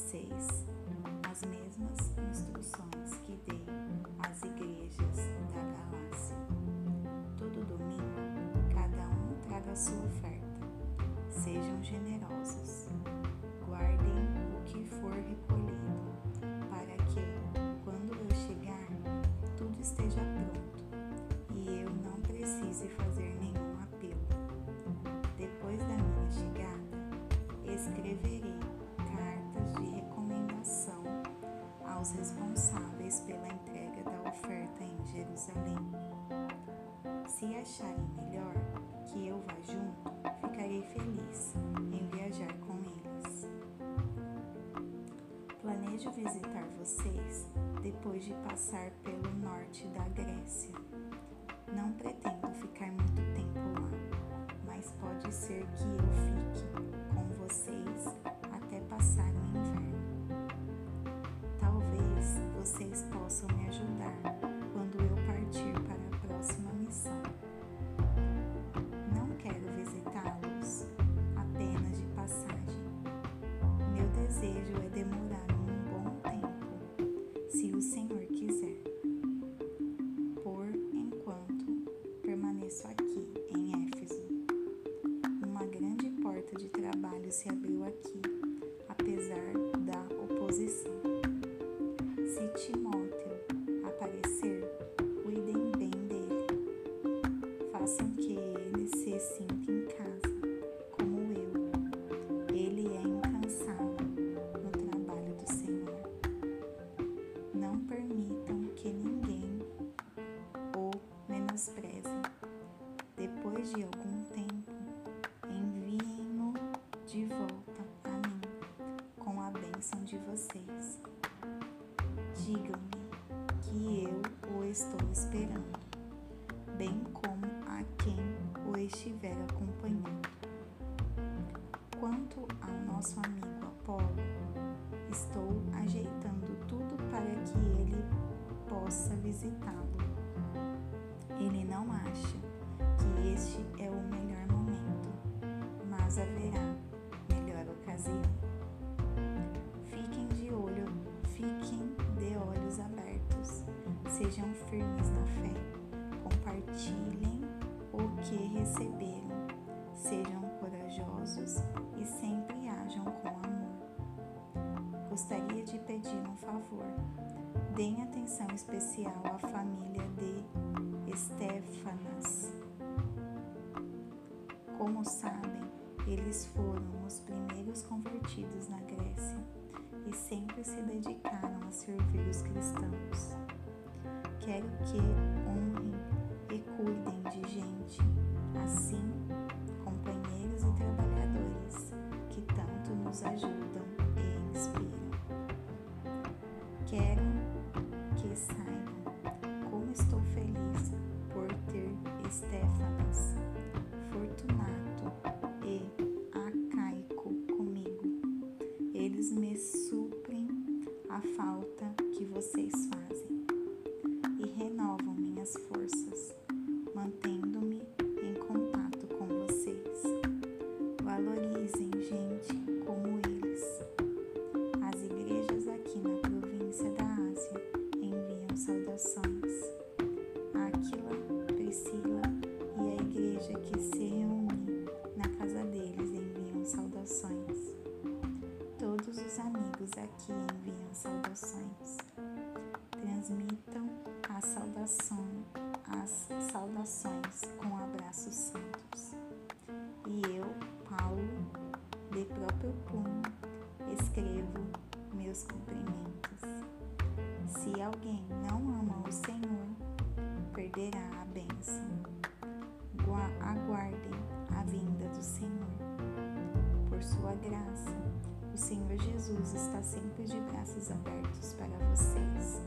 vocês as mesmas instruções que dei às igrejas da Galácia. Todo domingo, cada um traga a sua oferta. Sejam generosos. Guardem o que for recolhido. Aos responsáveis pela entrega da oferta em Jerusalém. Se acharem melhor que eu vá junto, ficarei feliz em viajar com eles. Planejo visitar vocês depois de passar pelo norte da Grécia. Não pretendo ficar muito tempo lá, mas pode ser que eu fique se abriu aqui, apesar da oposição. Se Timóteo aparecer, cuidem bem dele. Façam que Digam-lhe que eu o estou esperando, bem como a quem o estiver acompanhando. Quanto ao nosso amigo Apolo, estou ajeitando tudo para que ele possa visitá-lo. Ele não acha sejam firmes na fé, compartilhem o que receberam, sejam corajosos e sempre ajam com amor. Gostaria de pedir um favor. Deem atenção especial à família de Estéfanas. Como sabem, eles foram os primeiros convertidos na Grécia e sempre se dedicaram a servir os cristãos. Quero que honrem e cuidem de gente assim, companheiros e trabalhadores que tanto nos ajudam e inspiram. Quero que saibam como estou feliz por ter Estéfanas, Fortunato e Acaico comigo. Eles me suprem a falta que vocês fazem e renovam minhas forças, mantendo-me em contato com vocês. Valorizem gente como eles. As igrejas aqui na província da Ásia enviam saudações. Aquila, Priscila e a igreja que se reúne na casa deles enviam saudações. Todos os amigos aqui enviam saudações. Transmitam saudação, as saudações com abraços santos. E eu, Paulo, de próprio punho, escrevo meus cumprimentos. Se alguém não ama o Senhor, perderá a bênção. Gua- Aguardem a vinda do Senhor. Por sua graça, o Senhor Jesus está sempre de braços abertos para vocês.